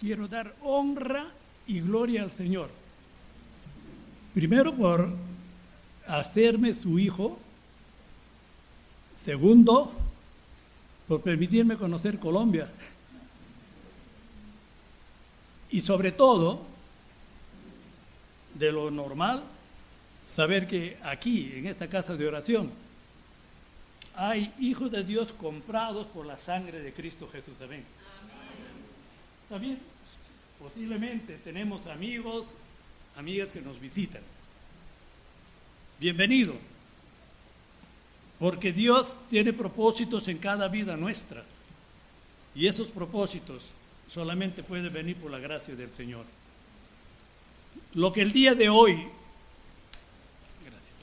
Quiero dar honra y gloria al Señor. Primero, por hacerme su hijo. Segundo, por permitirme conocer Colombia. Y sobre todo, de lo normal, saber que aquí, en esta casa de oración, hay hijos de Dios comprados por la sangre de Cristo Jesús. Amén. También posiblemente tenemos amigos, amigas que nos visitan. Bienvenido, porque Dios tiene propósitos en cada vida nuestra y esos propósitos solamente pueden venir por la gracia del Señor. Lo que el día de hoy, gracias,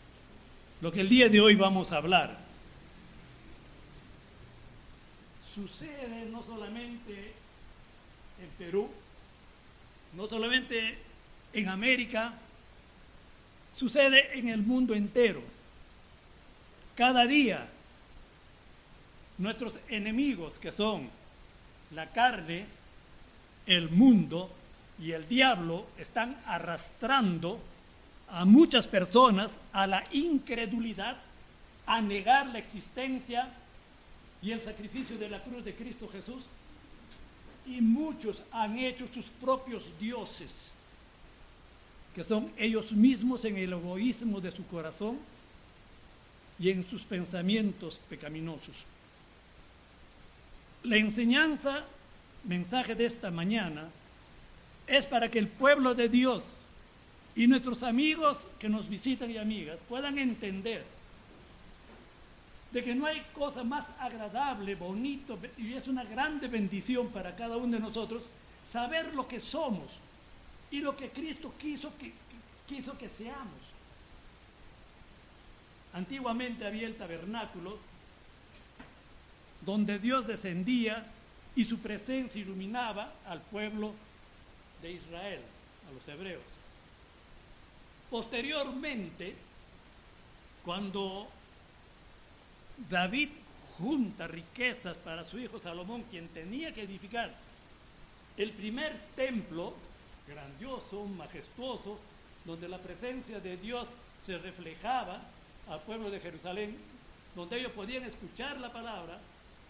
lo que el día de hoy vamos a hablar, sucede no solamente en Perú, no solamente en América, sucede en el mundo entero. Cada día nuestros enemigos que son la carne, el mundo y el diablo están arrastrando a muchas personas a la incredulidad, a negar la existencia y el sacrificio de la cruz de Cristo Jesús y muchos han hecho sus propios dioses, que son ellos mismos en el egoísmo de su corazón y en sus pensamientos pecaminosos. La enseñanza, mensaje de esta mañana, es para que el pueblo de Dios y nuestros amigos que nos visitan y amigas puedan entender de que no hay cosa más agradable, bonito, y es una grande bendición para cada uno de nosotros saber lo que somos y lo que Cristo quiso que, quiso que seamos. Antiguamente había el tabernáculo donde Dios descendía y su presencia iluminaba al pueblo de Israel, a los hebreos. Posteriormente, cuando David junta riquezas para su hijo Salomón, quien tenía que edificar el primer templo, grandioso, majestuoso, donde la presencia de Dios se reflejaba al pueblo de Jerusalén, donde ellos podían escuchar la palabra,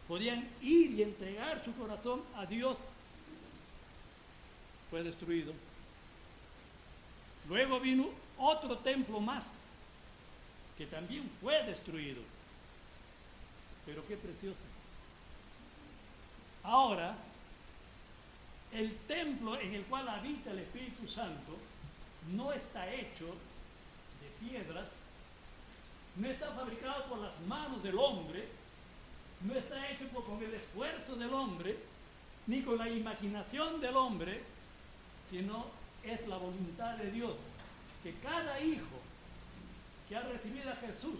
podían ir y entregar su corazón a Dios, fue destruido. Luego vino otro templo más, que también fue destruido. Pero qué precioso. Ahora, el templo en el cual habita el Espíritu Santo no está hecho de piedras, no está fabricado por las manos del hombre, no está hecho con el esfuerzo del hombre, ni con la imaginación del hombre, sino es la voluntad de Dios, que cada hijo que ha recibido a Jesús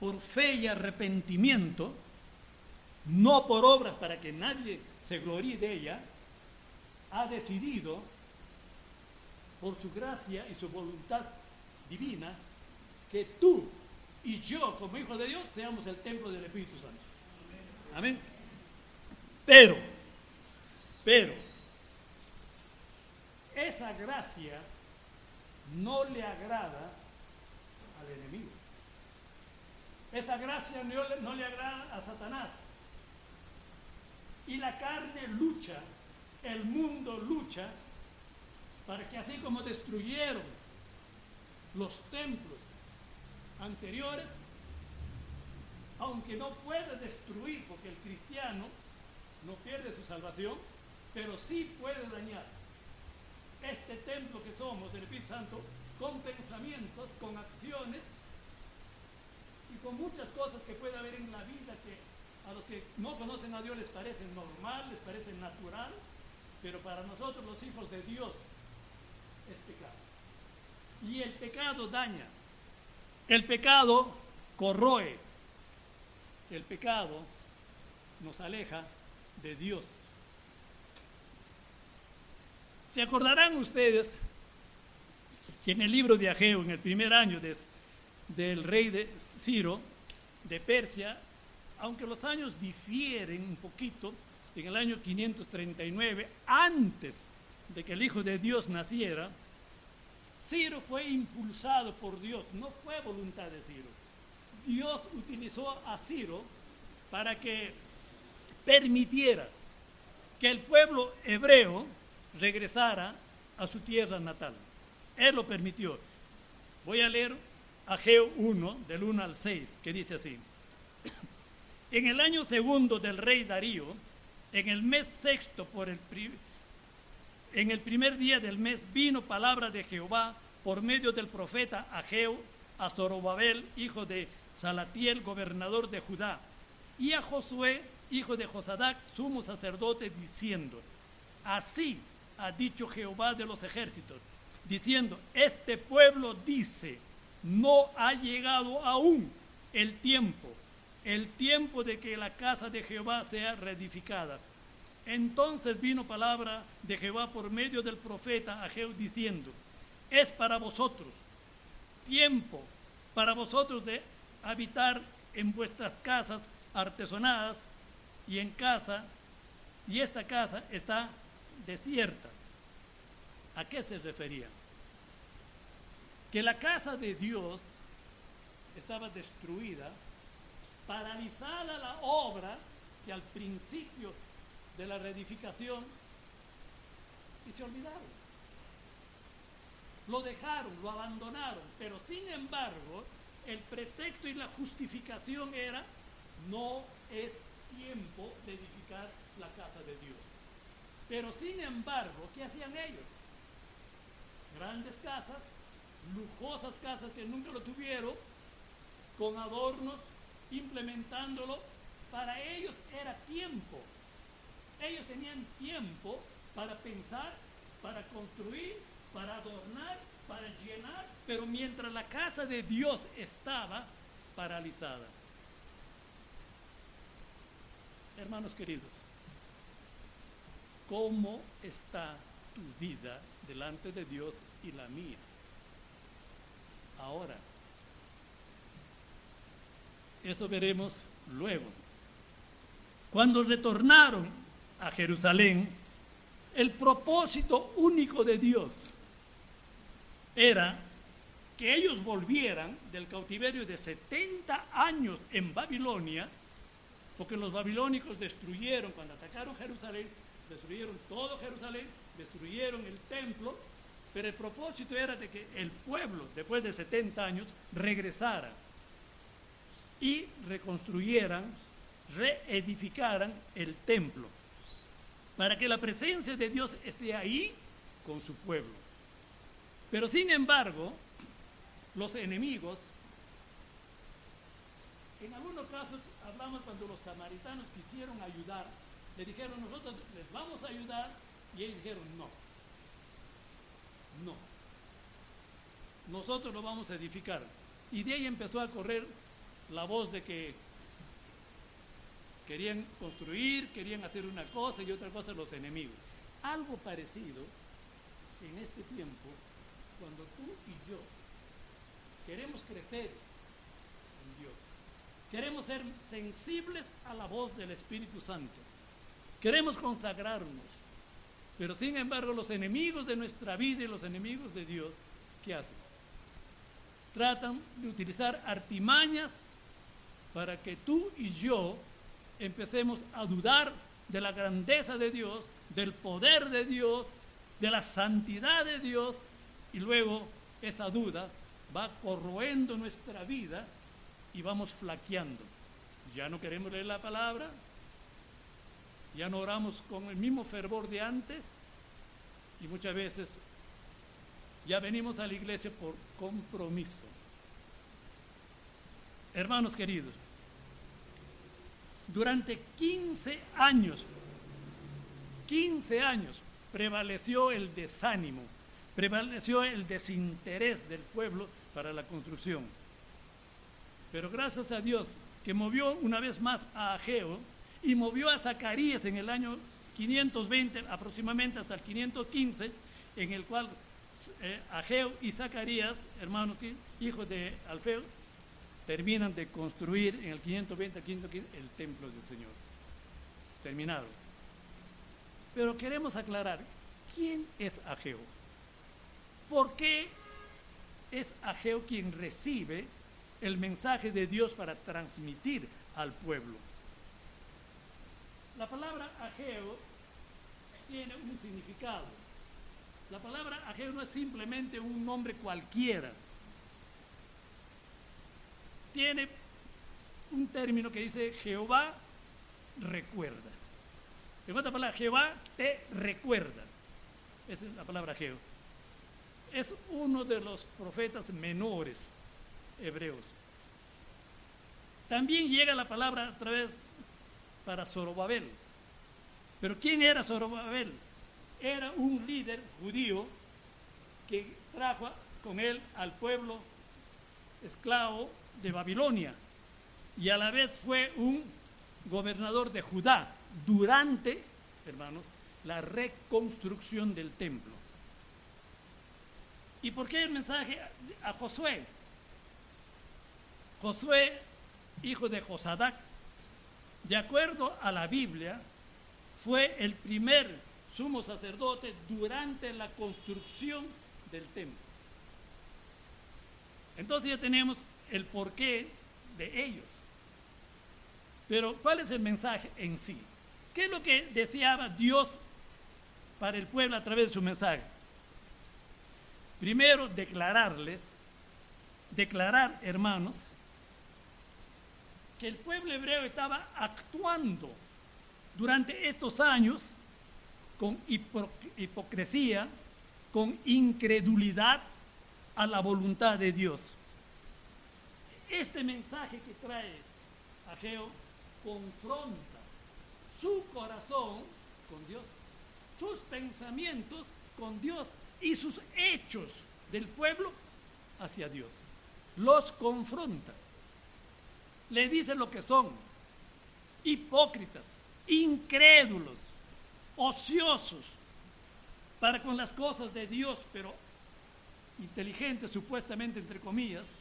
por fe y arrepentimiento, no por obras para que nadie se gloríe de ella, ha decidido, por su gracia y su voluntad divina, que tú y yo, como hijos de Dios, seamos el templo del Espíritu Santo. Amén. Pero, pero, esa gracia no le agrada al enemigo. Esa gracia no, le agrada a Satanás. Y la carne lucha, el mundo lucha, para que así como destruyeron los templos anteriores, aunque no puede destruir, porque el cristiano no pierde su salvación, pero sí puede dañar este templo que somos del Espíritu Santo con pensamientos, con acciones con muchas cosas que puede haber en la vida que a los que no conocen a Dios les parece normal, les parece natural, pero para nosotros los hijos de Dios es pecado. Y el pecado daña, el pecado corroe, el pecado nos aleja de Dios. ¿Se acordarán ustedes que en el libro de Ageo, en el primer año del rey de Ciro, de Persia, aunque los años difieren un poquito, en el año 539, antes de que el Hijo de Dios naciera, Ciro fue impulsado por Dios, no fue voluntad de Ciro. Dios utilizó a Ciro para que permitiera que el pueblo hebreo regresara a su tierra natal. Él lo permitió. Voy a leer Ageo 1, del 1 al 6, que dice así. En el año segundo del rey Darío, en el mes sexto, por el en el primer día del mes, vino palabra de Jehová por medio del profeta Ageo a Zorobabel, hijo de Salatiel, gobernador de Judá, y a Josué, hijo de Josadac, sumo sacerdote, diciendo, así ha dicho Jehová de los ejércitos, diciendo, este pueblo dice, no ha llegado aún el tiempo, el tiempo de que la casa de Jehová sea reedificada. Entonces vino palabra de Jehová por medio del profeta Ageo diciendo, es para vosotros tiempo para vosotros de habitar en vuestras casas artesonadas y en casa, y esta casa está desierta. ¿A qué se refería? Que la casa de Dios estaba destruida, paralizada la obra que al principio de la reedificación y se olvidaron. Lo dejaron, lo abandonaron, pero sin embargo el pretexto y la justificación era no es tiempo de edificar la casa de Dios. Pero sin embargo, ¿qué hacían ellos? Grandes casas, lujosas casas que nunca lo tuvieron, con adornos, implementándolo. Para ellos era tiempo. Ellos tenían tiempo para pensar, para construir, para adornar, para llenar, pero mientras la casa de Dios estaba paralizada. Hermanos queridos, ¿cómo está tu vida delante de Dios y la mía? Ahora, eso veremos luego. Cuando retornaron a Jerusalén, el propósito único de Dios era que ellos volvieran del cautiverio de 70 años en Babilonia, porque los babilónicos destruyeron, cuando atacaron Jerusalén, destruyeron todo Jerusalén, destruyeron el templo, pero el propósito era de que el pueblo, después de 70 años, regresara y reconstruyeran, reedificaran el templo, para que la presencia de Dios esté ahí con su pueblo. Pero sin embargo, los enemigos, en algunos casos hablamos cuando los samaritanos quisieron ayudar, le dijeron nosotros les vamos a ayudar y ellos dijeron no, no, nosotros lo vamos a edificar. Y de ahí empezó a correr la voz de que querían construir, querían hacer una cosa y otra cosa los enemigos. Algo parecido en este tiempo cuando tú y yo queremos crecer en Dios, queremos ser sensibles a la voz del Espíritu Santo, queremos consagrarnos, pero sin embargo los enemigos de nuestra vida y los enemigos de Dios, ¿qué hacen? Tratan de utilizar artimañas para que tú y yo empecemos a dudar de la grandeza de Dios, del poder de Dios, de la santidad de Dios y luego esa duda va corroendo nuestra vida y vamos flaqueando. Ya no queremos leer la palabra, ya no oramos con el mismo fervor de antes y muchas veces ya venimos a la iglesia por compromiso. Hermanos queridos, durante 15 años, 15 años, prevaleció el desánimo, prevaleció el desinterés del pueblo para la construcción. Pero gracias a Dios que movió una vez más a Ageo y movió a Zacarías en el año 520 aproximadamente hasta el 515, en el cual eh, Ageo y Zacarías, hermanos, hijos de Alfeo, terminan de construir en el 520 515 el templo del Señor. Terminaron. Pero queremos aclarar, ¿quién es Ageo? ¿Por qué es Ageo quien recibe el mensaje de Dios para transmitir al pueblo? La palabra Ageo tiene un significado. La palabra Ageo no es simplemente un nombre cualquiera. Tiene un término que dice Jehová recuerda. En otra palabra, Jehová te recuerda. Esa es la palabra Ageo. Es uno de los profetas menores hebreos. También llega la palabra a través para Zorobabel. Pero ¿quién era Zorobabel? Era un líder judío que trajo con él al pueblo esclavo de Babilonia y a la vez fue un gobernador de Judá durante, hermanos, la reconstrucción del templo. ¿Y por qué el mensaje a Josué? Josué, hijo de Josadac, de acuerdo a la Biblia, fue el primer sumo sacerdote durante la construcción del templo. Entonces ya tenemos el porqué de ellos. Pero ¿cuál es el mensaje en sí? ¿Qué es lo que deseaba Dios para el pueblo a través de su mensaje? Primero, declararles, declarar, hermanos, que el pueblo hebreo estaba actuando durante estos años con hipocresía, con incredulidad a la voluntad de Dios. Este mensaje que trae Ageo confronta su corazón con Dios, sus pensamientos con Dios y sus hechos del pueblo hacia Dios. Los confronta. Le dice lo que son. Hipócritas, incrédulos, ociosos para con las cosas de Dios, pero inteligentes supuestamente entre comillas,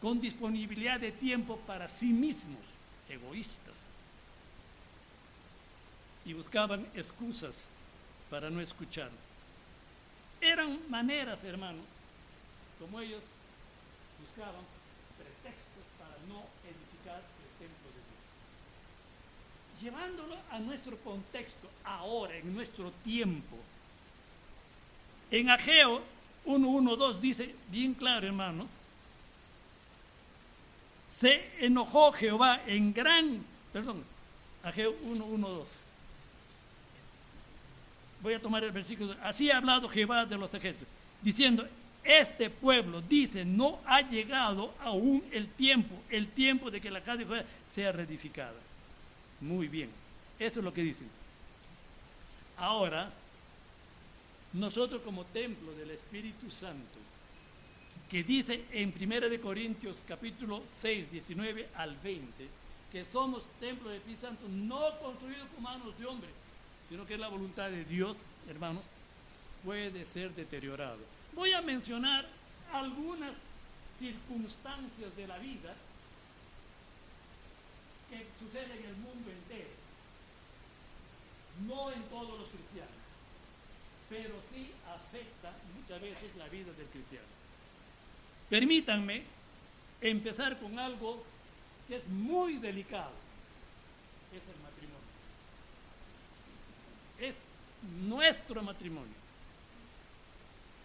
con disponibilidad de tiempo para sí mismos, egoístas. Y buscaban excusas para no escuchar. Eran maneras, hermanos, como ellos buscaban pretextos para no edificar el templo de Dios. Llevándolo a nuestro contexto, ahora, en nuestro tiempo. En Ageo 1.1.2 dice bien claro, hermanos, se enojó Jehová en gran, perdón, Ageo 1.1.2. Voy a tomar el versículo. Así ha hablado Jehová de los ejércitos, diciendo, este pueblo dice, no ha llegado aún el tiempo, el tiempo de que la casa de Jehová sea reedificada. Muy bien, eso es lo que dicen. Ahora, nosotros como templo del Espíritu Santo, que dice en 1 de Corintios capítulo 6, 19 al 20, que somos templo del Espíritu Santo, no construido con manos de hombre, sino que es la voluntad de Dios, hermanos, puede ser deteriorado. Voy a mencionar algunas circunstancias de la vida que suceden en el mundo entero, no en todos los cristianos, pero sí afecta muchas veces la vida del cristiano. Permítanme empezar con algo que es muy delicado, es el matrimonio. Es nuestro matrimonio.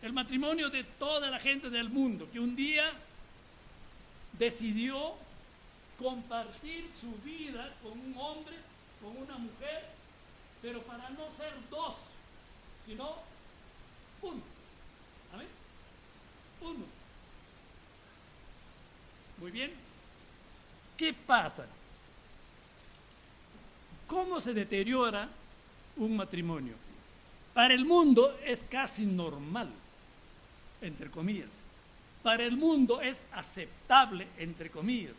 El matrimonio de toda la gente del mundo que un día decidió compartir su vida con un hombre, con una mujer, pero para no ser dos, sino uno. Amén. Uno. Muy bien. ¿Qué pasa? ¿Cómo se deteriora un matrimonio? Para el mundo es casi normal, entre comillas. Para el mundo es aceptable, entre comillas.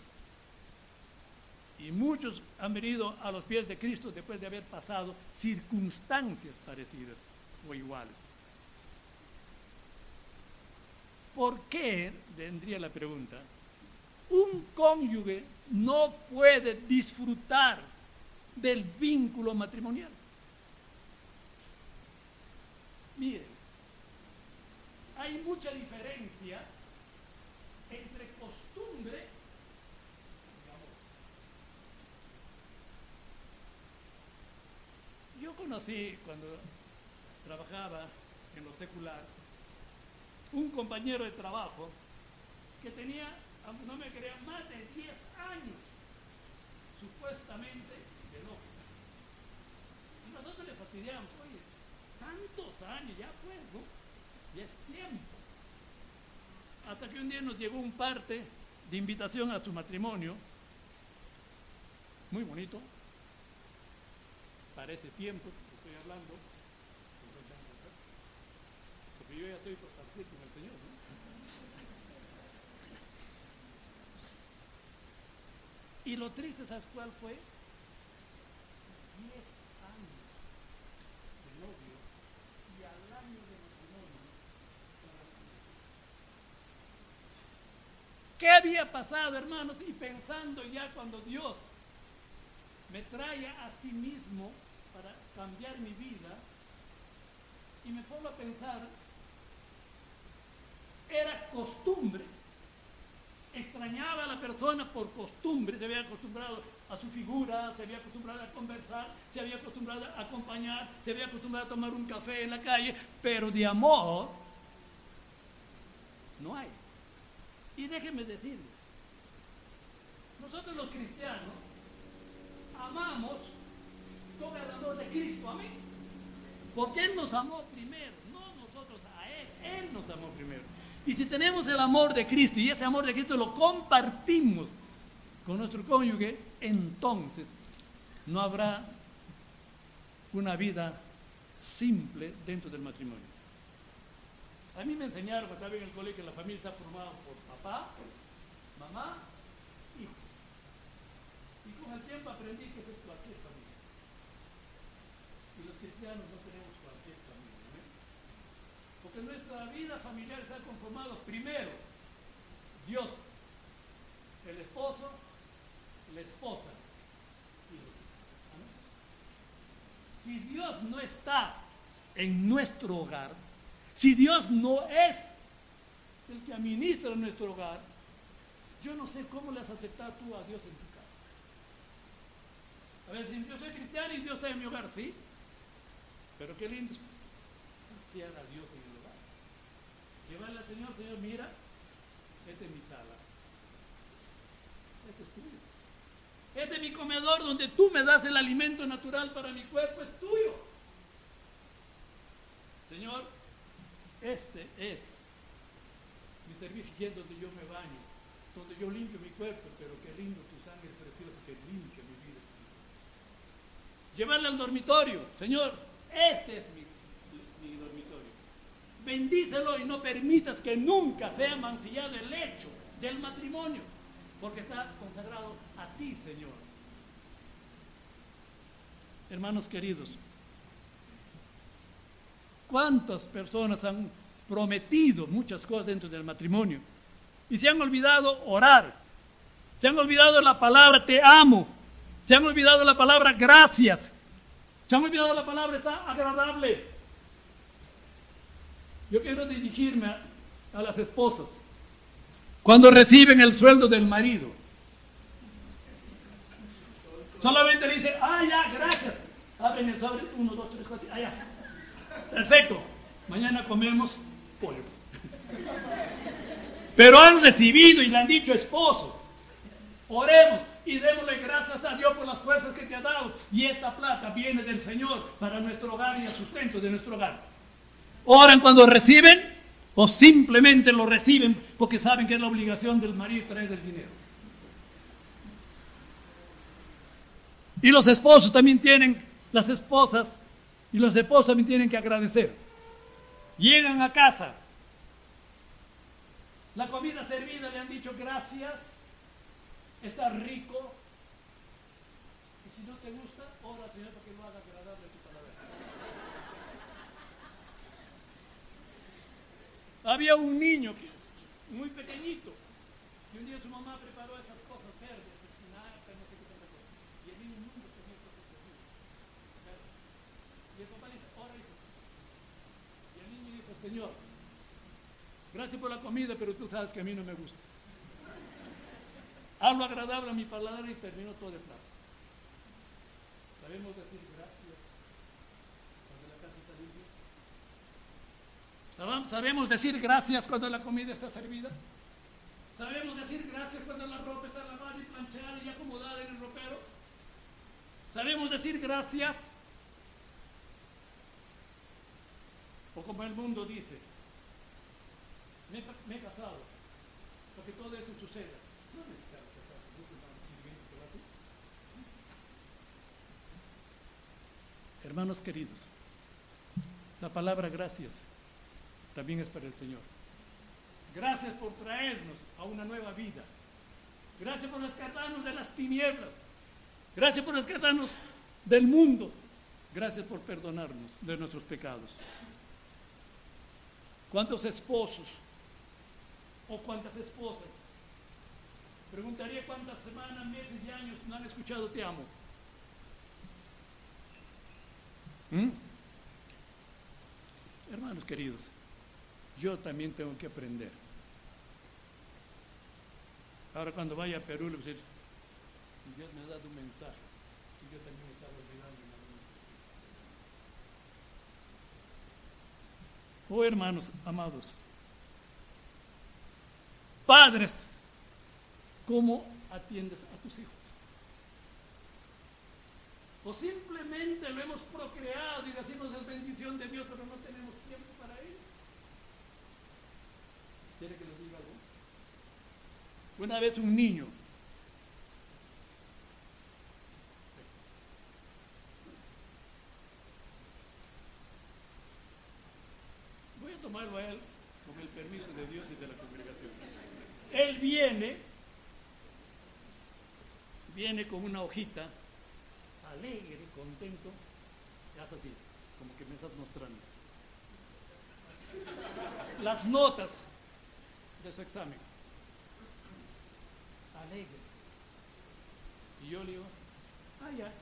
Y muchos han venido a los pies de Cristo después de haber pasado circunstancias parecidas o iguales. ¿Por qué, vendría la pregunta, un cónyuge no puede disfrutar del vínculo matrimonial? Miren, hay mucha diferencia entre costumbre y. Yo conocí cuando trabajaba en lo secular un compañero de trabajo que tenía, no me crean, más de 10 años supuestamente de novio. Y nosotros le fastidiamos, oye, tantos años, ya ¿no? Ya es tiempo. Hasta que un día nos llegó un parte de invitación a su matrimonio, muy bonito, para ese tiempo que estoy hablando, porque yo ya estoy por partir con el Señor, ¿no? Y lo triste, ¿sabes cuál fue? Diez años de novio y al año de matrimonio. ¿Qué había pasado, hermanos? Y pensando ya cuando Dios me trae a sí mismo para cambiar mi vida, y me pongo a pensar, era costumbre extrañaba a la persona por costumbre, se había acostumbrado a su figura, se había acostumbrado a conversar, se había acostumbrado a acompañar, se había acostumbrado a tomar un café en la calle, pero de amor no hay. Y déjenme decirles, nosotros los cristianos amamos con el amor de Cristo, amén. Porque Él nos amó primero, no nosotros a Él, Él nos amó primero. Y si tenemos el amor de Cristo y ese amor de Cristo lo compartimos con nuestro cónyuge, entonces no habrá una vida simple dentro del matrimonio. A mí me enseñaron cuando estaba en el colegio que la familia está formada por papá, mamá, hijo. Y con el tiempo aprendí que es cualquier familia. Y los cristianos no tenemos cualquier familia. ¿no? Porque nuestra vida familiar está conformada primero, Dios, el esposo, la esposa y los hijos. Si Dios no está en nuestro hogar, si Dios no es el que administra nuestro hogar, yo no sé cómo le has aceptado tú a Dios en tu casa. A ver, si yo soy cristiano y Dios está en mi hogar, sí. Pero qué lindo confiar a Dios en el hogar. Llevarle al Señor, Señor, mira, esta es mi sala. Este es tuyo. Este es mi comedor donde tú me das el alimento natural para mi cuerpo, es tuyo. Señor, este es mi servicio y es donde yo me baño, donde yo limpio mi cuerpo, pero qué lindo tu sangre preciosa que limpia mi vida. Llevarle al dormitorio, Señor, este es mi, mi dormitorio. Bendícelo y no permitas que nunca sea mancillado el hecho del matrimonio, porque está consagrado a ti, Señor. Hermanos queridos, ¿cuántas personas han prometido muchas cosas dentro del matrimonio y se han olvidado orar? Se han olvidado la palabra te amo, se han olvidado la palabra gracias, se han olvidado la palabra está agradable. Yo quiero dirigirme a, las esposas. Cuando reciben el sueldo del marido, solamente le dice, ah, ya, gracias. Abren el sobre, uno, dos, tres, cuatro, ah. Perfecto. Mañana comemos pollo. Pero han recibido y le han dicho, esposo, oremos y démosle gracias a Dios por las fuerzas que te ha dado. Y esta plata viene del Señor para nuestro hogar y el sustento de nuestro hogar. Oran cuando reciben o simplemente lo reciben porque saben que es la obligación del marido traer el dinero. Y los esposos también tienen, las esposas Y los esposos me tienen que agradecer. Llegan a casa. La comida servida le han dicho gracias. Está rico. Y si no te gusta, ora Señor para que lo haga agradable tu palabra. Había un niño que, muy pequeñito. Y un día su mamá preparó esas cosas verdes, espinacas, no sé qué tanta cosa. Y el niño nunca comía cosas verdes. Y el papá dice, ora hijo. Y el niño dijo, Señor, gracias por la comida, pero tú sabes que a mí no me gusta. Hablo agradable a mi palabra y termino todo de plato. Sabemos decir gracias cuando la casa está limpia. Sabemos decir gracias cuando la comida está servida. Sabemos decir gracias cuando la ropa está lavada y planchada y acomodada en el ropero. Sabemos decir gracias. O como el mundo dice, me, he casado, porque todo eso suceda. No no. Hermanos queridos, la palabra gracias también es para el Señor. Gracias por traernos a una nueva vida. Gracias por rescatarnos de las tinieblas. Gracias por rescatarnos del mundo. Gracias por perdonarnos de nuestros pecados. ¿Cuántos esposos o cuántas esposas? Preguntaría cuántas semanas, meses y años no han escuchado te amo. ¿Mm? Hermanos queridos, yo también tengo que aprender. Ahora cuando vaya a Perú le voy a decir, Dios me ha dado un mensaje y yo también me estaba olvidando en algún Oh hermanos amados, padres, ¿cómo atiendes a tus hijos? O simplemente lo hemos procreado y decimos es bendición de Dios, pero no tenemos tiempo para ellos. ¿Quiere que les diga algo? Una vez un niño tomarlo a él con el permiso de Dios y de la congregación. Él viene, viene con una hojita, alegre, contento, y hace así, como que me estás mostrando. Las notas de su examen. Alegre. Y yo le digo, ah, ya,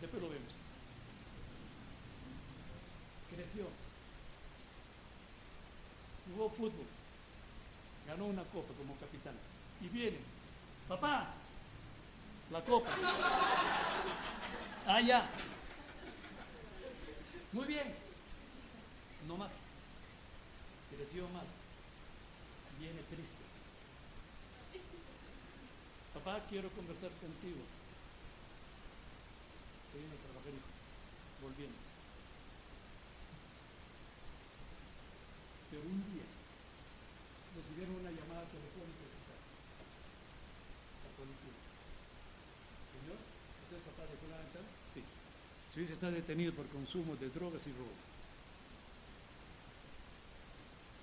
después lo vemos. Creció. Jugó fútbol. Ganó una copa como capitán. Y viene, papá, la copa. Ah, ya. Muy bien. No más. Creció más. Viene triste. Papá, quiero conversar contigo. Estoy en a trabajar, hijo. Volviendo. Pero un día recibieron una llamada telefónica de. La policía. Señor, ¿usted es papá de fulano tal? Sí. Su hijo está detenido por consumo de drogas y robo.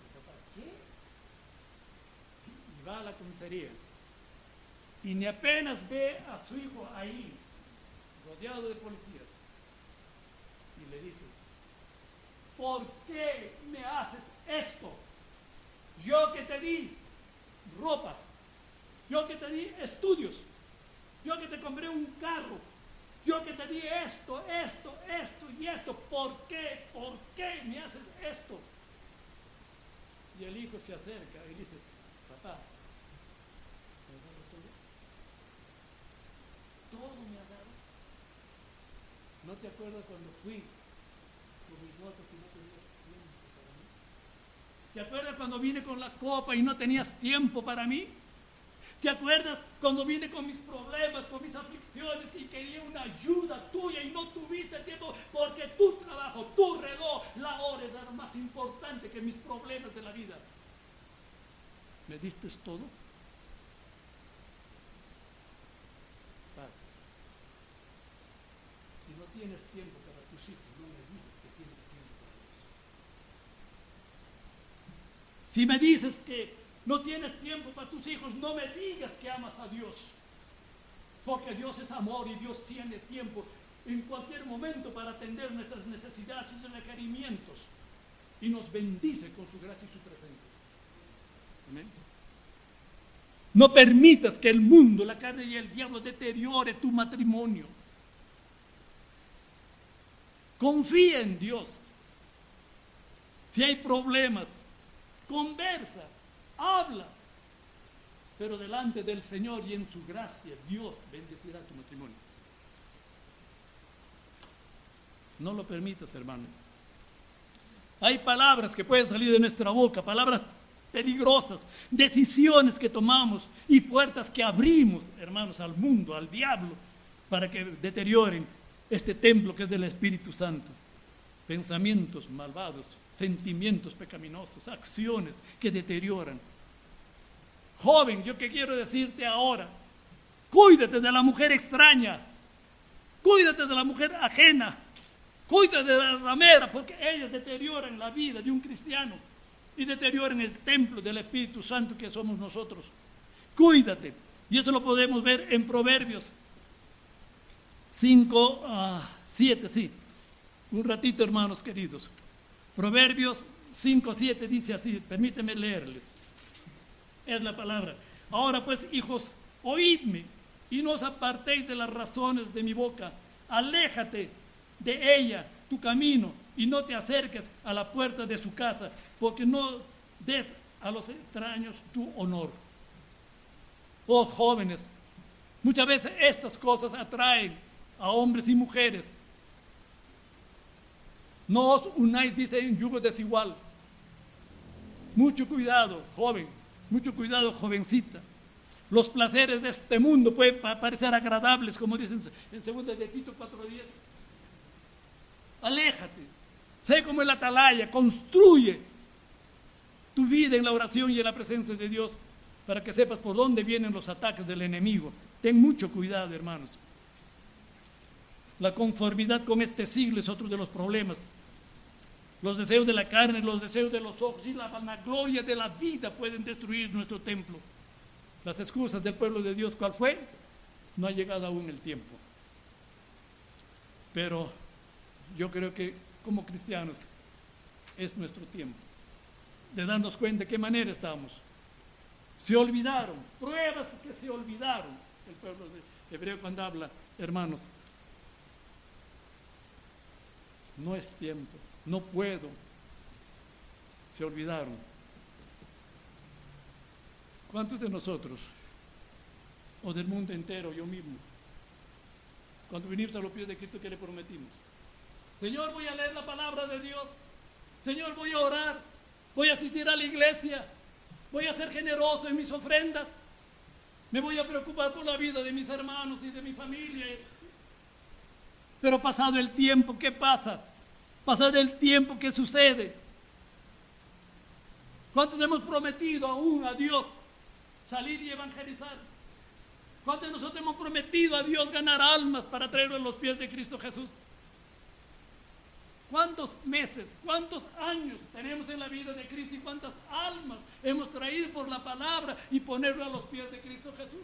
El papá, ¿qué? Y va a la comisaría. Y ni apenas ve a su hijo ahí, rodeado de policías. Y le dice, ¿por qué me haces esto? Yo que te di ropa, yo que te di estudios, yo que te compré un carro, yo que te di esto, esto, esto y esto, ¿por qué? ¿Por qué me haces esto? Y el hijo se acerca y dice, papá, ¿me has dado todo? Todo me ha dado. ¿No te acuerdas cuando fui con mis notas y no tenías tiempo? ¿Te acuerdas cuando vine con la copa y no tenías tiempo para mí? ¿Te acuerdas cuando vine con mis problemas, con mis aflicciones y quería una ayuda tuya y no tuviste tiempo porque tu trabajo, tu reloj, la hora era más importante que mis problemas de la vida? ¿Me diste todo? Padres, si no tienes tiempo para tus hijos, no me digas que tienes tiempo para Dios. Si me dices que no tienes tiempo para tus hijos, no me digas que amas a Dios. Porque Dios es amor y Dios tiene tiempo en cualquier momento para atender nuestras necesidades y requerimientos. Y nos bendice con su gracia y su presencia. Amén. No permitas que el mundo, la carne y el diablo deteriore tu matrimonio. Confía en Dios. Si hay problemas, conversa, habla. Pero delante del Señor y en su gracia, Dios bendecirá tu matrimonio. No lo permitas, hermano. Hay palabras que pueden salir de nuestra boca, palabras peligrosas, decisiones que tomamos y puertas que abrimos, hermanos, al mundo, al diablo, para que deterioren este templo que es del Espíritu Santo. Pensamientos malvados, sentimientos pecaminosos, acciones que deterioran. Joven, yo que quiero decirte ahora, cuídate de la mujer extraña, cuídate de la mujer ajena, cuídate de la ramera, porque ellas deterioran la vida de un cristiano y deterioran el templo del Espíritu Santo que somos nosotros. Cuídate. Y eso lo podemos ver en Proverbios 5, 7, sí. Un ratito, hermanos queridos. Proverbios 5, 7 dice así, permíteme leerles. Es la palabra. Ahora pues, hijos, oídme y no os apartéis de las razones de mi boca. Aléjate de ella tu camino y no te acerques a la puerta de su casa, porque no des a los extraños tu honor. Oh jóvenes, muchas veces estas cosas atraen a hombres y mujeres. No os unáis, dice, en yugo desigual. Mucho cuidado, joven, mucho cuidado, jovencita. Los placeres de este mundo pueden parecer agradables, como dicen en 2 de Tito 4.10. Aléjate, sé como el atalaya, construye tu vida en la oración y en la presencia de Dios para que sepas por dónde vienen los ataques del enemigo. Ten mucho cuidado, hermanos. La conformidad con este siglo es otro de los problemas. Los deseos de la carne, los deseos de los ojos y la vanagloria de la vida pueden destruir nuestro templo. Las excusas del pueblo de Dios, ¿cuál fue? No ha llegado aún el tiempo. Pero yo creo que como cristianos es nuestro tiempo de darnos cuenta de qué manera estamos. Se olvidaron, pruebas que se olvidaron. El pueblo de hebreo cuando habla, hermanos, no es tiempo, no puedo. Se olvidaron. ¿Cuántos de nosotros, o del mundo entero, yo mismo, cuando vinimos a los pies de Cristo, ¿qué le prometimos? Señor, voy a leer la palabra de Dios. Señor, voy a orar. Voy a asistir a la iglesia. Voy a ser generoso en mis ofrendas. Me voy a preocupar por la vida de mis hermanos y de mi familia. Pero pasado el tiempo, ¿qué pasa? Pasado el tiempo, ¿qué sucede? ¿Cuántos hemos prometido aún a Dios salir y evangelizar? ¿Cuántos de nosotros hemos prometido a Dios ganar almas para traerlo a los pies de Cristo Jesús? ¿Cuántos meses, cuántos años tenemos en la vida de Cristo y cuántas almas hemos traído por la palabra y ponerlo a los pies de Cristo Jesús?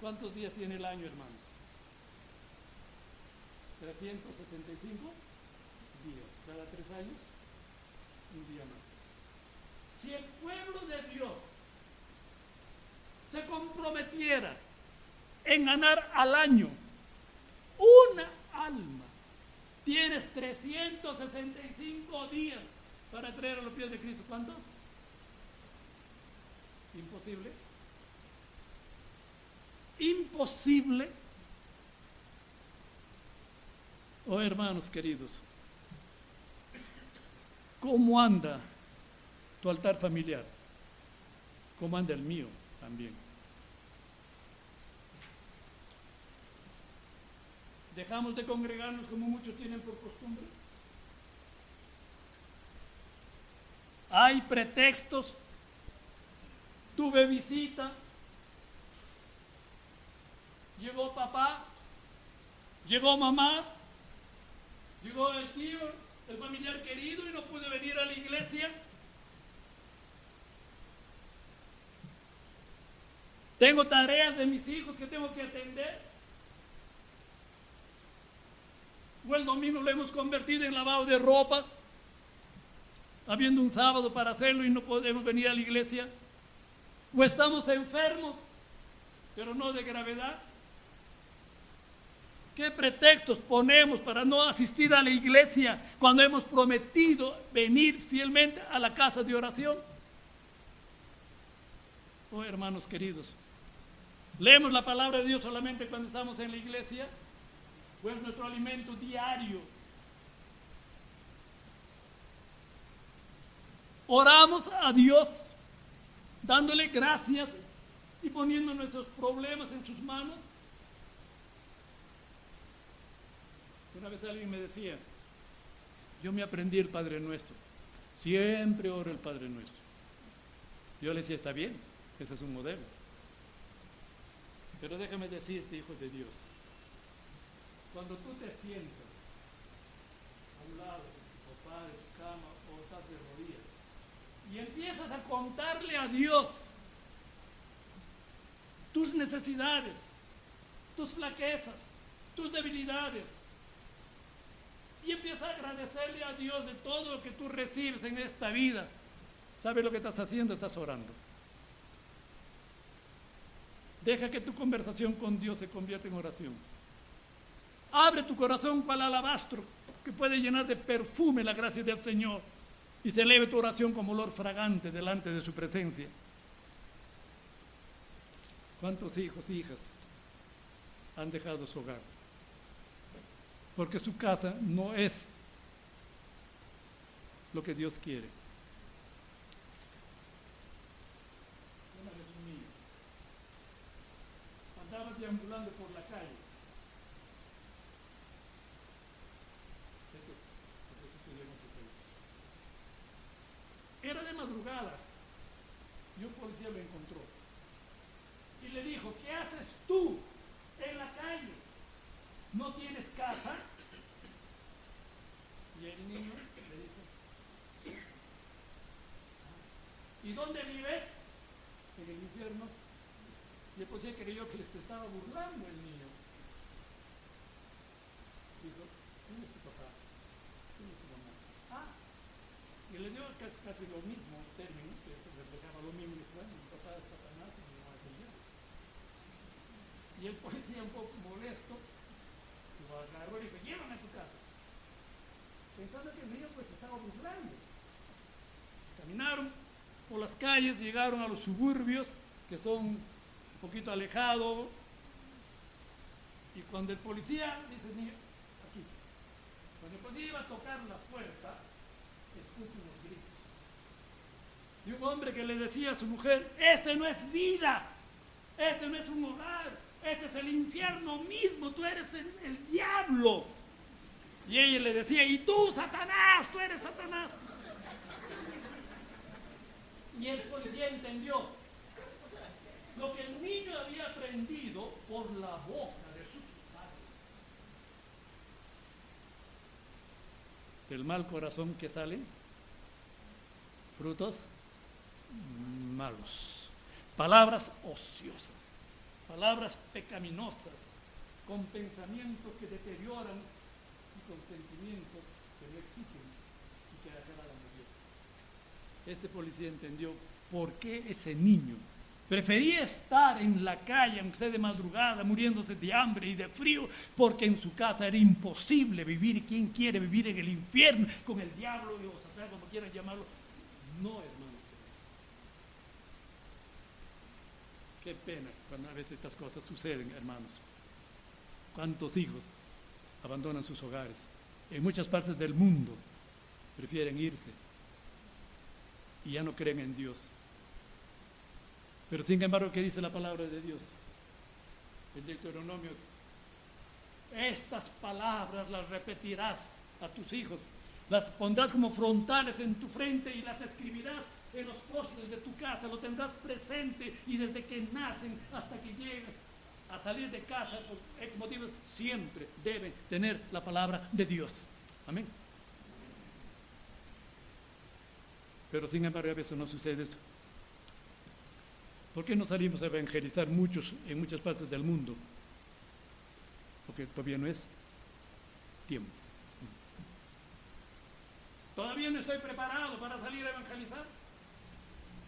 ¿Cuántos días tiene el año, hermanos? 365 días. Cada tres años, un día más. Si el pueblo de Dios se comprometiera en ganar al año una alma. Tienes 365 días para traer a los pies de Cristo. ¿Cuántos? Imposible. Imposible. Oh hermanos queridos, ¿cómo anda tu altar familiar? ¿Cómo anda el mío también? Dejamos de congregarnos como muchos tienen por costumbre. Hay pretextos. Tuve visita. Llegó papá Llegó mamá, llegó el tío, el familiar querido y no pude venir a la iglesia. Tengo tareas de mis hijos que tengo que atender. O el domingo lo hemos convertido en lavado de ropa, habiendo un sábado para hacerlo y no podemos venir a la iglesia. O estamos enfermos, pero no de gravedad. ¿Qué pretextos ponemos para no asistir a la iglesia cuando hemos prometido venir fielmente a la casa de oración? Oh, hermanos queridos, leemos la palabra de Dios solamente cuando estamos en la iglesia, o es nuestro alimento diario. Oramos a Dios dándole gracias y poniendo nuestros problemas en sus manos. Una vez alguien me decía, yo me aprendí el Padre Nuestro, siempre oro el Padre Nuestro. Yo le decía, está bien, ese es un modelo. Pero déjame decirte, hijo de Dios, cuando tú te sientas a un lado de tu papá, tu cama o estás de rodillas y empiezas a contarle a Dios tus necesidades, tus flaquezas, tus debilidades, y empieza a agradecerle a Dios de todo lo que tú recibes en esta vida. ¿Sabes lo que estás haciendo? Estás orando. Deja que tu conversación con Dios se convierta en oración. Abre tu corazón el alabastro que puede llenar de perfume la gracia del Señor y se eleve tu oración como olor fragante delante de su presencia. ¿Cuántos hijos e hijas han dejado su hogar? Porque su casa no es lo que Dios quiere. Andaba deambulando por la calle. Era de madrugada y un policía lo encontró y le dijo, ¿qué haces tú en la calle? ¿No tienes casa? Y el niño le dijo, ¿y dónde vives? En el infierno. El policía creyó que se estaba burlando el niño. Dijo, ¿quién es tu papá? ¿Quién es tu mamá? Ah, y le dio casi, casi lo mismo término, que reflejaba lo mismo. Dijo, bueno, mi papá es Satanás y mi mamá es. Y el policía un poco molesto, lo agarró y dijo, llévame a tu casa. Pensando que el niño pues estaba burlando. Caminaron por las calles, llegaron a los suburbios, que son poquito alejados. Y cuando el policía, dice niño, aquí, cuando el policía iba a tocar la puerta, escucha unos gritos. Y un hombre que le decía a su mujer, este no es vida, este no es un hogar, este es el infierno mismo, tú eres el, el diablo. Y ella le decía, y tú, Satanás, tú eres Satanás. Y el policía entendió lo que el niño había aprendido por la boca de sus padres. Del mal corazón que salen frutos malos, palabras ociosas, palabras pecaminosas, con pensamientos que deterioran y con sentimientos que no existen y que agradan a Dios. Este policía entendió por qué ese niño prefería estar en la calle, aunque sea de madrugada, muriéndose de hambre y de frío, porque en su casa era imposible vivir. ¿Quién quiere vivir en el infierno con el diablo o Satanás, como quieran llamarlo? No, hermanos. Qué pena cuando a veces estas cosas suceden, hermanos. ¿Cuántos hijos abandonan sus hogares? En muchas partes del mundo prefieren irse y ya no creen en Dios. Pero sin embargo, ¿qué dice la palabra de Dios? El Deuteronomio. Estas palabras las repetirás a tus hijos, las pondrás como frontales en tu frente y las escribirás en los postes de tu casa, lo tendrás presente y desde que nacen hasta que lleguen a salir de casa por X motivos, siempre deben tener la palabra de Dios. Amén. Pero sin embargo a veces no sucede eso. ¿Por qué no salimos a evangelizar muchos en muchas partes del mundo? Porque todavía no es tiempo. Todavía no estoy preparado para salir a evangelizar.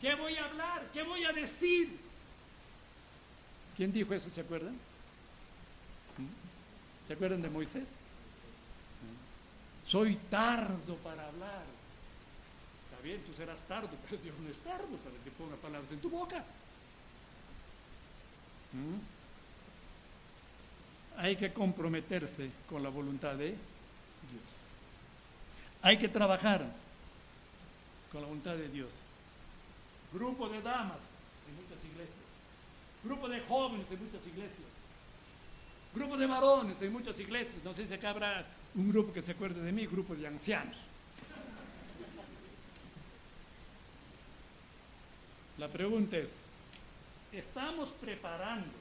¿Qué voy a hablar? ¿Qué voy a decir? ¿Quién dijo eso? ¿Se acuerdan? ¿Mm? ¿Se acuerdan de Moisés? Soy tardo para hablar. Está bien, tú serás tardo, pero Dios no es tardo para que ponga palabras en tu boca. Hay que comprometerse con la voluntad de Dios. Hay que trabajar con la voluntad de Dios. Grupo de damas en muchas iglesias. Grupo de jóvenes en muchas iglesias. Grupo de varones en muchas iglesias. No sé si acá habrá un grupo que se acuerde de mí, grupo de ancianos. La pregunta es, ¿estamos preparando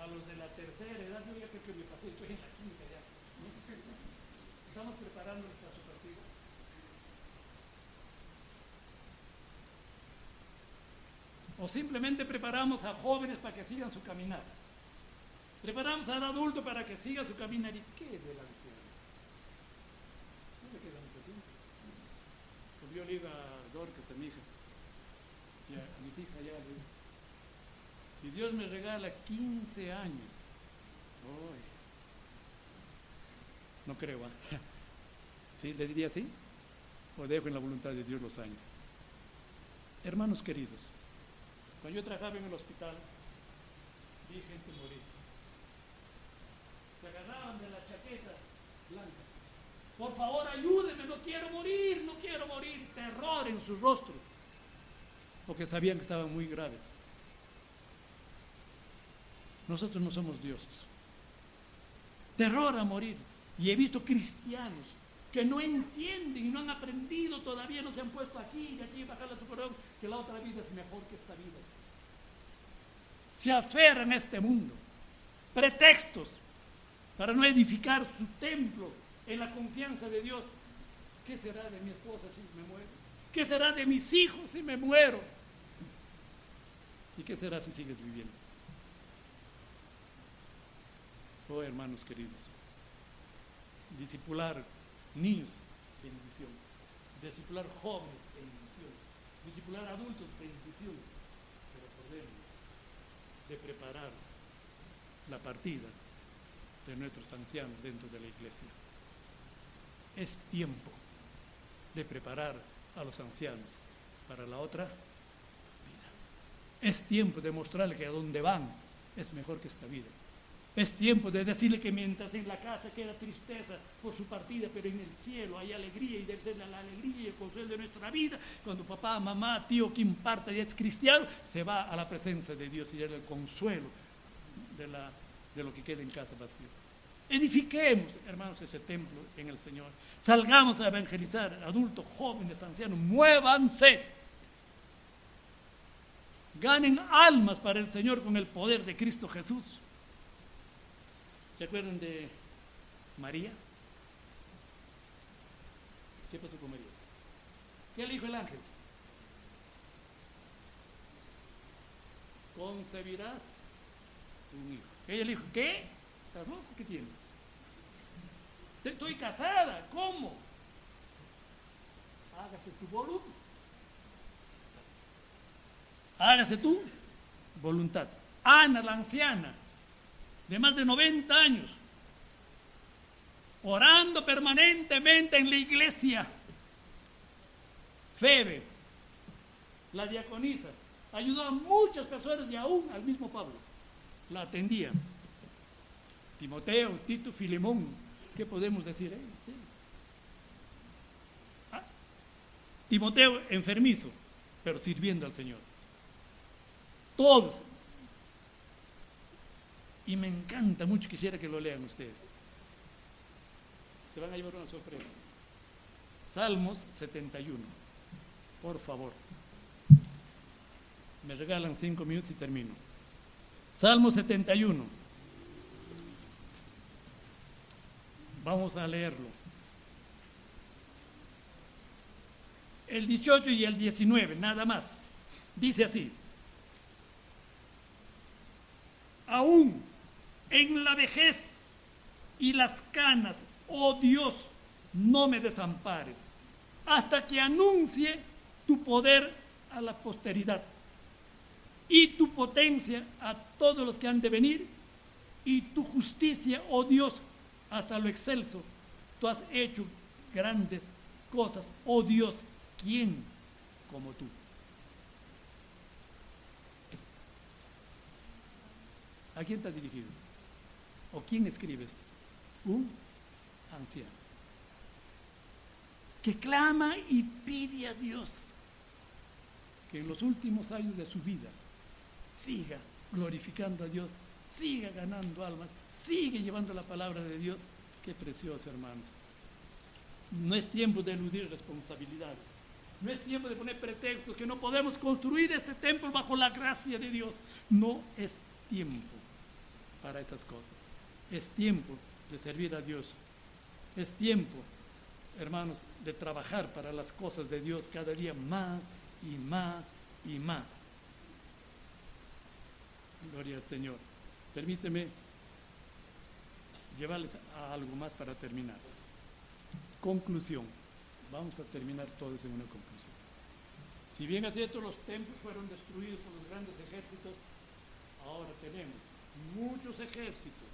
a los de la tercera edad? Yo ya creo que me pasé, estoy en la quinta ya. ¿Estamos preparándolos para su partido? O simplemente preparamos a jóvenes para que sigan su caminar. Preparamos al adulto para que siga su caminar. ¿Y qué del anciano? No le queda mucho tiempo. Pues yo le digo a Dorcas, a mi hija, si Dios me regala 15 años, ¡ay! no creo, ¿ah? ¿sí? ¿Le diría así? O dejo en la voluntad de Dios los años. Hermanos queridos, cuando yo trabajaba en el hospital, vi gente morir. Se agarraban de la chaqueta blanca. Por favor, ayúdenme, no quiero morir, no quiero morir. Terror en su rostro. Porque sabían que estaban muy graves. Nosotros no somos dioses. Terror a morir. Y he visto cristianos que no entienden y no han aprendido, todavía no se han puesto aquí y aquí bajar la superior, que la otra vida es mejor que esta vida. Se aferran a este mundo. Pretextos para no edificar su templo en la confianza de Dios. ¿Qué será de mi esposa si me muero? ¿Qué será de mis hijos si me muero? ¿Y qué será si sigues viviendo? Oh, hermanos queridos, discipular niños, bendición. Discipular jóvenes, bendición. Discipular adultos, bendición. Pero acordemos de preparar la partida de nuestros ancianos dentro de la iglesia. Es tiempo de preparar a los ancianos para la otra. Es tiempo de mostrarles que a donde van es mejor que esta vida. Es tiempo de decirle que mientras en la casa queda tristeza por su partida, pero en el cielo hay alegría y debe ser la alegría y el consuelo de nuestra vida. Cuando papá, mamá, tío, quien parte y es cristiano, se va a la presencia de Dios y es el consuelo de, de lo que queda en casa vacío. Edifiquemos, hermanos, ese templo en el Señor. Salgamos a evangelizar, adultos, jóvenes, ancianos, muévanse. Ganen almas para el Señor con el poder de Cristo Jesús. ¿Se acuerdan de María? ¿Qué pasó con María? ¿Qué le dijo el ángel? Concebirás un hijo. Ella le dijo, ¿qué? ¿Estás loco? ¿Qué tienes? Estoy casada, ¿cómo? Hágase tu voluntad. Hágase tu voluntad. Ana, la anciana, de más de 90 años, orando permanentemente en la iglesia. Febe, la diaconisa, ayudó a muchas personas y aún al mismo Pablo. La atendía. Timoteo, Tito, Filemón, ¿qué podemos decir? Eh? Ah, Timoteo enfermizo, pero sirviendo al Señor. Todos y me encanta mucho, quisiera que lo lean ustedes. Se van a llevar una sorpresa. Salmos 71. Por favor. Me regalan cinco minutos y termino. Salmo 71. Vamos a leerlo. El 18 y el 19, nada más. Dice así. Aún en la vejez y las canas, oh Dios, no me desampares, hasta que anuncie tu poder a la posteridad y tu potencia a todos los que han de venir y tu justicia, oh Dios, hasta lo excelso. Tú has hecho grandes cosas, oh Dios, ¿quién como tú? ¿A quién está dirigido? ¿O quién escribe esto? Un anciano que clama y pide a Dios que en los últimos años de su vida siga glorificando a Dios, siga ganando almas, sigue llevando la palabra de Dios. Qué precioso, hermanos. No es tiempo de eludir responsabilidades. No es tiempo de poner pretextos que no podemos construir este templo bajo la gracia de Dios. No es tiempo para estas cosas. Es tiempo de servir a Dios. Es tiempo, hermanos, de trabajar para las cosas de Dios cada día más y más y más. Gloria al Señor. Permíteme llevarles a algo más para terminar. Conclusión. Vamos a terminar todos en una conclusión. Si bien es cierto, los templos fueron destruidos por los grandes ejércitos, ahora tenemos muchos ejércitos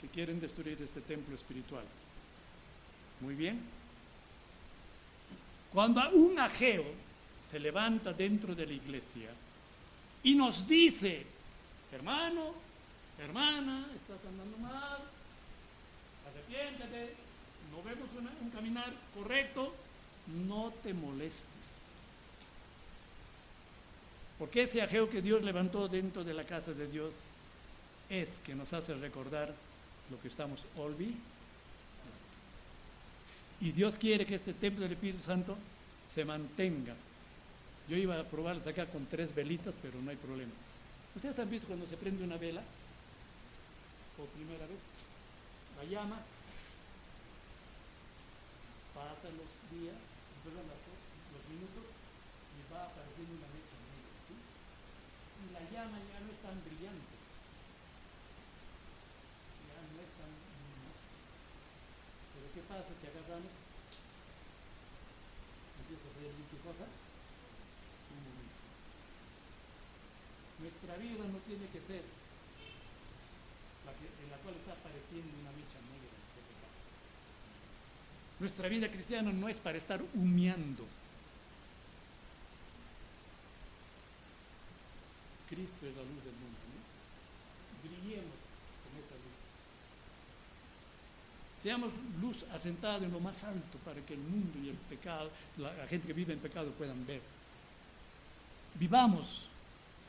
que quieren destruir este templo espiritual. Muy bien. Cuando un ajeo se levanta dentro de la iglesia y nos dice, hermano, hermana, estás andando mal, arrepiéntate, no vemos un caminar correcto, no te molestes. Porque ese ajeo que Dios levantó dentro de la casa de Dios es que nos hace recordar lo que estamos olvidando. Y Dios quiere que este templo del Espíritu Santo se mantenga. Yo iba a probarles acá con tres velitas, pero no hay problema. ¿Ustedes han visto cuando se prende una vela? Por primera vez, la llama, pasan los días, los minutos y va apareciendo una mecha negra. Y la llama ya no es tan brillante ¿qué pasa si agarramos? Empieza a hacer qué cosa? Un momento. Nuestra vida no tiene que ser en la cual está apareciendo una mecha negra. Nuestra vida cristiana no es para estar humeando. Cristo es la luz del mundo. ¿no? Brillemos Seamos luz asentada en lo más alto para que el mundo y el pecado, la, gente que vive en pecado puedan ver. Vivamos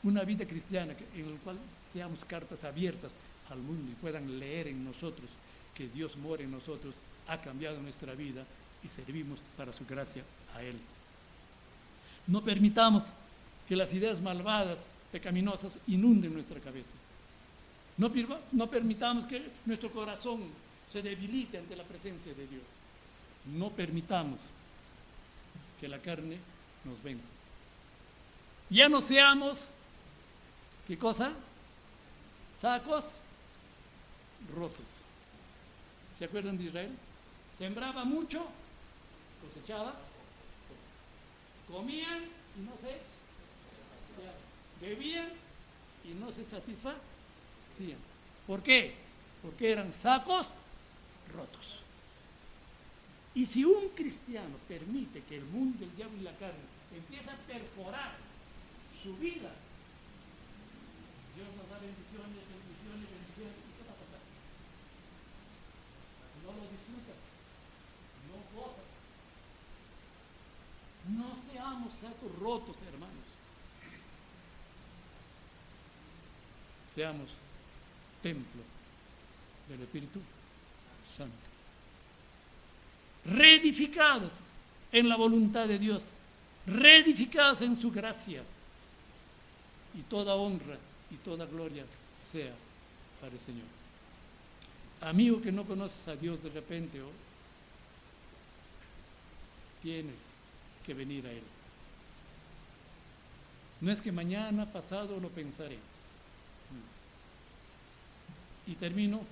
una vida cristiana en la cual seamos cartas abiertas al mundo y puedan leer en nosotros que Dios mora en nosotros, ha cambiado nuestra vida y servimos para su gracia a Él. No permitamos que las ideas malvadas, pecaminosas, inunden nuestra cabeza. No, no permitamos que nuestro corazón se debilite ante la presencia de Dios. No permitamos que la carne nos venza. Ya no seamos, ¿qué cosa? Sacos rotos. ¿Se acuerdan de Israel? Sembraba mucho, cosechaba, comían y no se, bebían y no se satisfacían. ¿Por qué? Porque eran sacos rotos. Y si un cristiano permite que el mundo, el diablo y la carne empiece a perforar su vida, Dios nos da bendiciones, bendiciones, bendiciones, ¿y qué va a pasar? No lo disfrutas, no gozas. No seamos sacos rotos, hermanos. Seamos templo del Espíritu Reedificados en la voluntad de Dios, reedificados en su gracia. Y toda honra y toda gloria sea para el Señor. Amigo que no conoces a Dios de repente, oh, tienes que venir a Él. No es que mañana, pasado lo pensaré. Y termino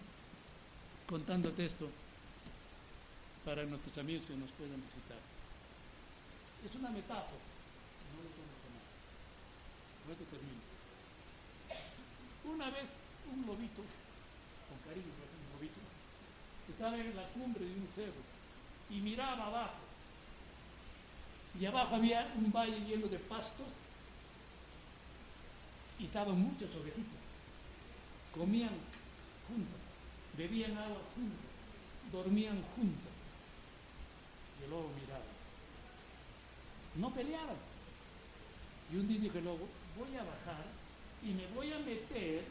contándote esto para nuestros amigos que nos puedan visitar. Es una metáfora. No lo más. Luego termino. Una vez un lobito, con cariño, un lobito, estaba en la cumbre de un cerro y miraba abajo. Y abajo había un valle lleno de pastos y estaban muchas ovejitas. Comían juntas, bebían agua juntas, dormían juntas. Y el lobo miraba. No peleaban. Y un día dijo el lobo, voy a bajar y me voy a meter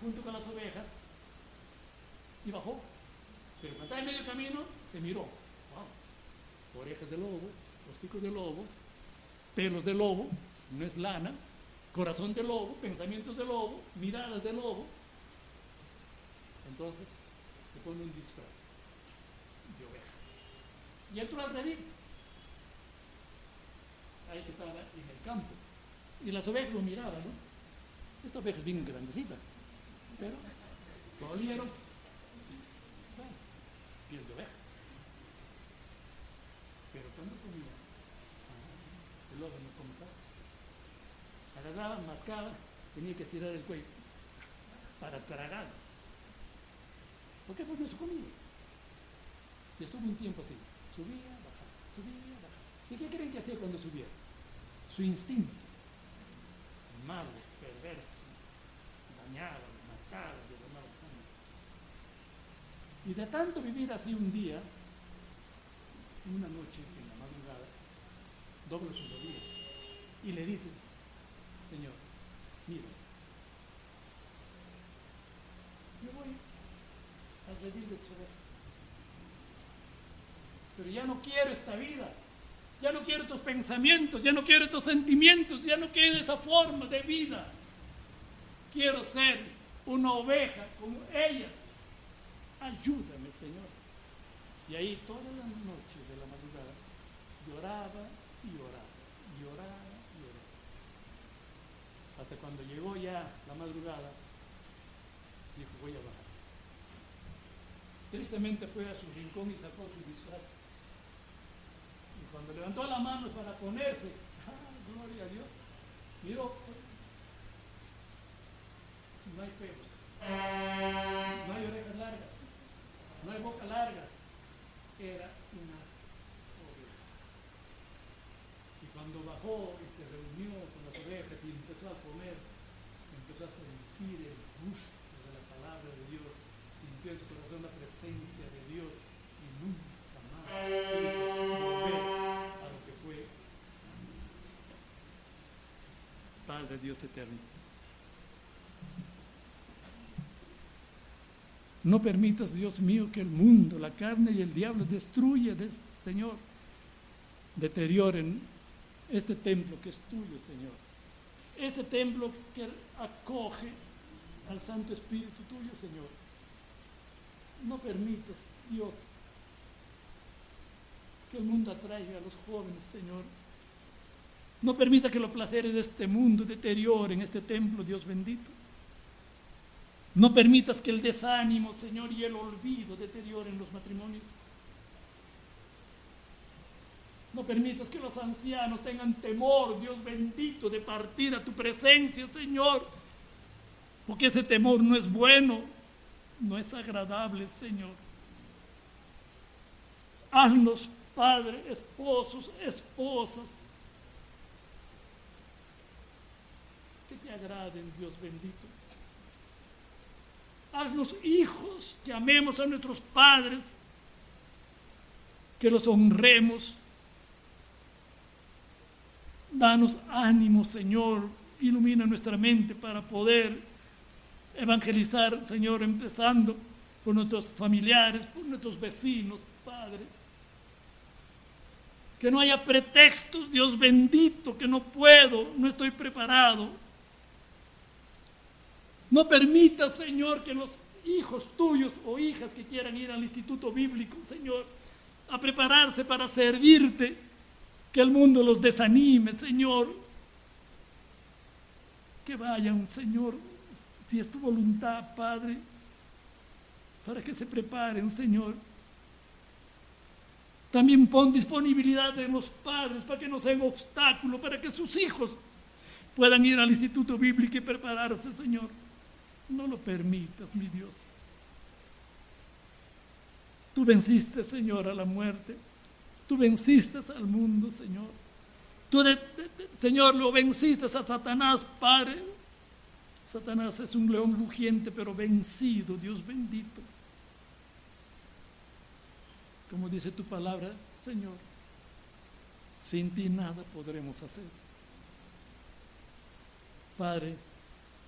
junto con las ovejas. Y bajó. Pero cuando estaba en medio camino, se miró. Wow. Orejas de lobo, hocicos de lobo, pelos de lobo, no es lana, corazón de lobo, pensamientos de lobo, miradas de lobo. Entonces pone un disfraz de oveja. Y entró al redil. Ahí que estaba en el campo. Y las ovejas lo miraban, ¿no? Esta oveja es bien grandecita, pero lo olieron. Bueno, de oveja. Pero cuando comía, el lobo no come Agarraba, mascaba, tenía que estirar el cuello para tragar. ¿Por qué? Porque se comía. Y estuvo un tiempo así. Subía, bajaba, subía, bajaba. ¿Y qué creen que hacía cuando subía? Su instinto. Malo, perverso, dañado, matado, derramado. Y de tanto vivir así un día, una noche en la madrugada, dobla sus rodillas y le dice, Señor, mira, yo voy al redil de pero ya no quiero esta vida, ya no quiero estos pensamientos, ya no quiero estos sentimientos, ya no quiero esta forma de vida. Quiero ser una oveja como ellas. Ayúdame, Señor. Y ahí toda la noche de la madrugada lloraba y lloraba, lloraba y lloraba. Hasta cuando llegó ya la madrugada, dijo, voy a bajar. Tristemente fue a su rincón y sacó su disfraz cuando levantó la mano para ponerse, ¡ah, gloria a Dios! Miró, no hay pelos, no hay orejas largas, no hay boca larga, era una oveja. Y cuando bajó y se reunió con las ovejas y empezó a comer, empezó a sentir el gusto de la palabra de Dios, sintió en su corazón la de Dios y nunca más Padre Dios eterno. No permitas, Dios mío, que el mundo, la carne y el diablo destruya, Señor, deterioren este templo que es tuyo, Señor. Este templo que acoge al Santo Espíritu tuyo, Señor. No permitas, Dios, que el mundo atraiga a los jóvenes, Señor, no permita que los placeres de este mundo deterioren este templo, Dios bendito. No permitas que el desánimo, Señor, y el olvido deterioren los matrimonios. No permitas que los ancianos tengan temor, Dios bendito, de partir a tu presencia, Señor. Porque ese temor no es bueno, no es agradable, Señor. Haznos, Padre, esposos, esposas, agraden, Dios bendito. Haznos hijos, que amemos a nuestros padres, que los honremos. Danos ánimo, Señor, ilumina nuestra mente para poder evangelizar, Señor, empezando por nuestros familiares, por nuestros vecinos, Padre. Que no haya pretextos, Dios bendito, que no puedo, no estoy preparado No permita, Señor, que los hijos tuyos o hijas que quieran ir al instituto bíblico, Señor, a prepararse para servirte, que el mundo los desanime, Señor. Que vayan, Señor, si es tu voluntad, Padre, para que se preparen, Señor. También pon disponibilidad de los padres para que no sean obstáculo, para que sus hijos puedan ir al instituto bíblico y prepararse, Señor. No lo permitas, mi Dios. Tú venciste, Señor, a la muerte. Tú venciste al mundo, Señor. Tú, Señor, lo venciste a Satanás, Padre. Satanás es un león rugiente, pero vencido, Dios bendito. Como dice tu palabra, Señor, sin ti nada podremos hacer. Padre,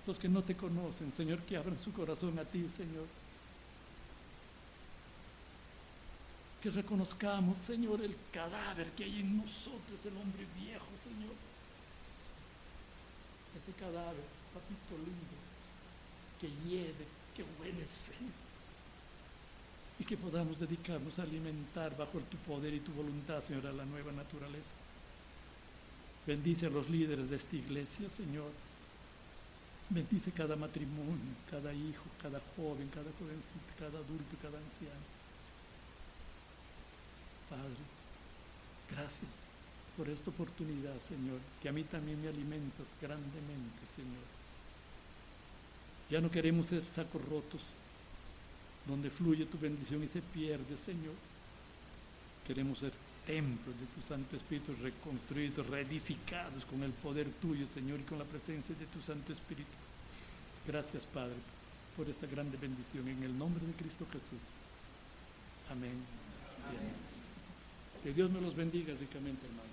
los que no te conocen, Señor, que abran su corazón a ti, Señor. Que reconozcamos, Señor, el cadáver que hay en nosotros, el hombre viejo, Señor. Este cadáver, papito lindo, que hiede, que huele feo. Y que podamos dedicarnos a alimentar bajo tu poder y tu voluntad, Señor, a la nueva naturaleza. Bendice a los líderes de esta iglesia, Señor Bendice cada matrimonio, cada hijo, cada joven, cada jovencita, cada adulto, cada anciano. Padre, gracias por esta oportunidad, Señor, que a mí también me alimentas grandemente, Señor. Ya no queremos ser sacos rotos, donde fluye tu bendición y se pierde, Señor. Queremos ser templos de tu Santo Espíritu reconstruidos, reedificados con el poder tuyo, Señor, y con la presencia de tu Santo Espíritu. Gracias, Padre, por esta grande bendición en el nombre de Cristo Jesús. Amén. Que Dios me los bendiga ricamente, hermanos.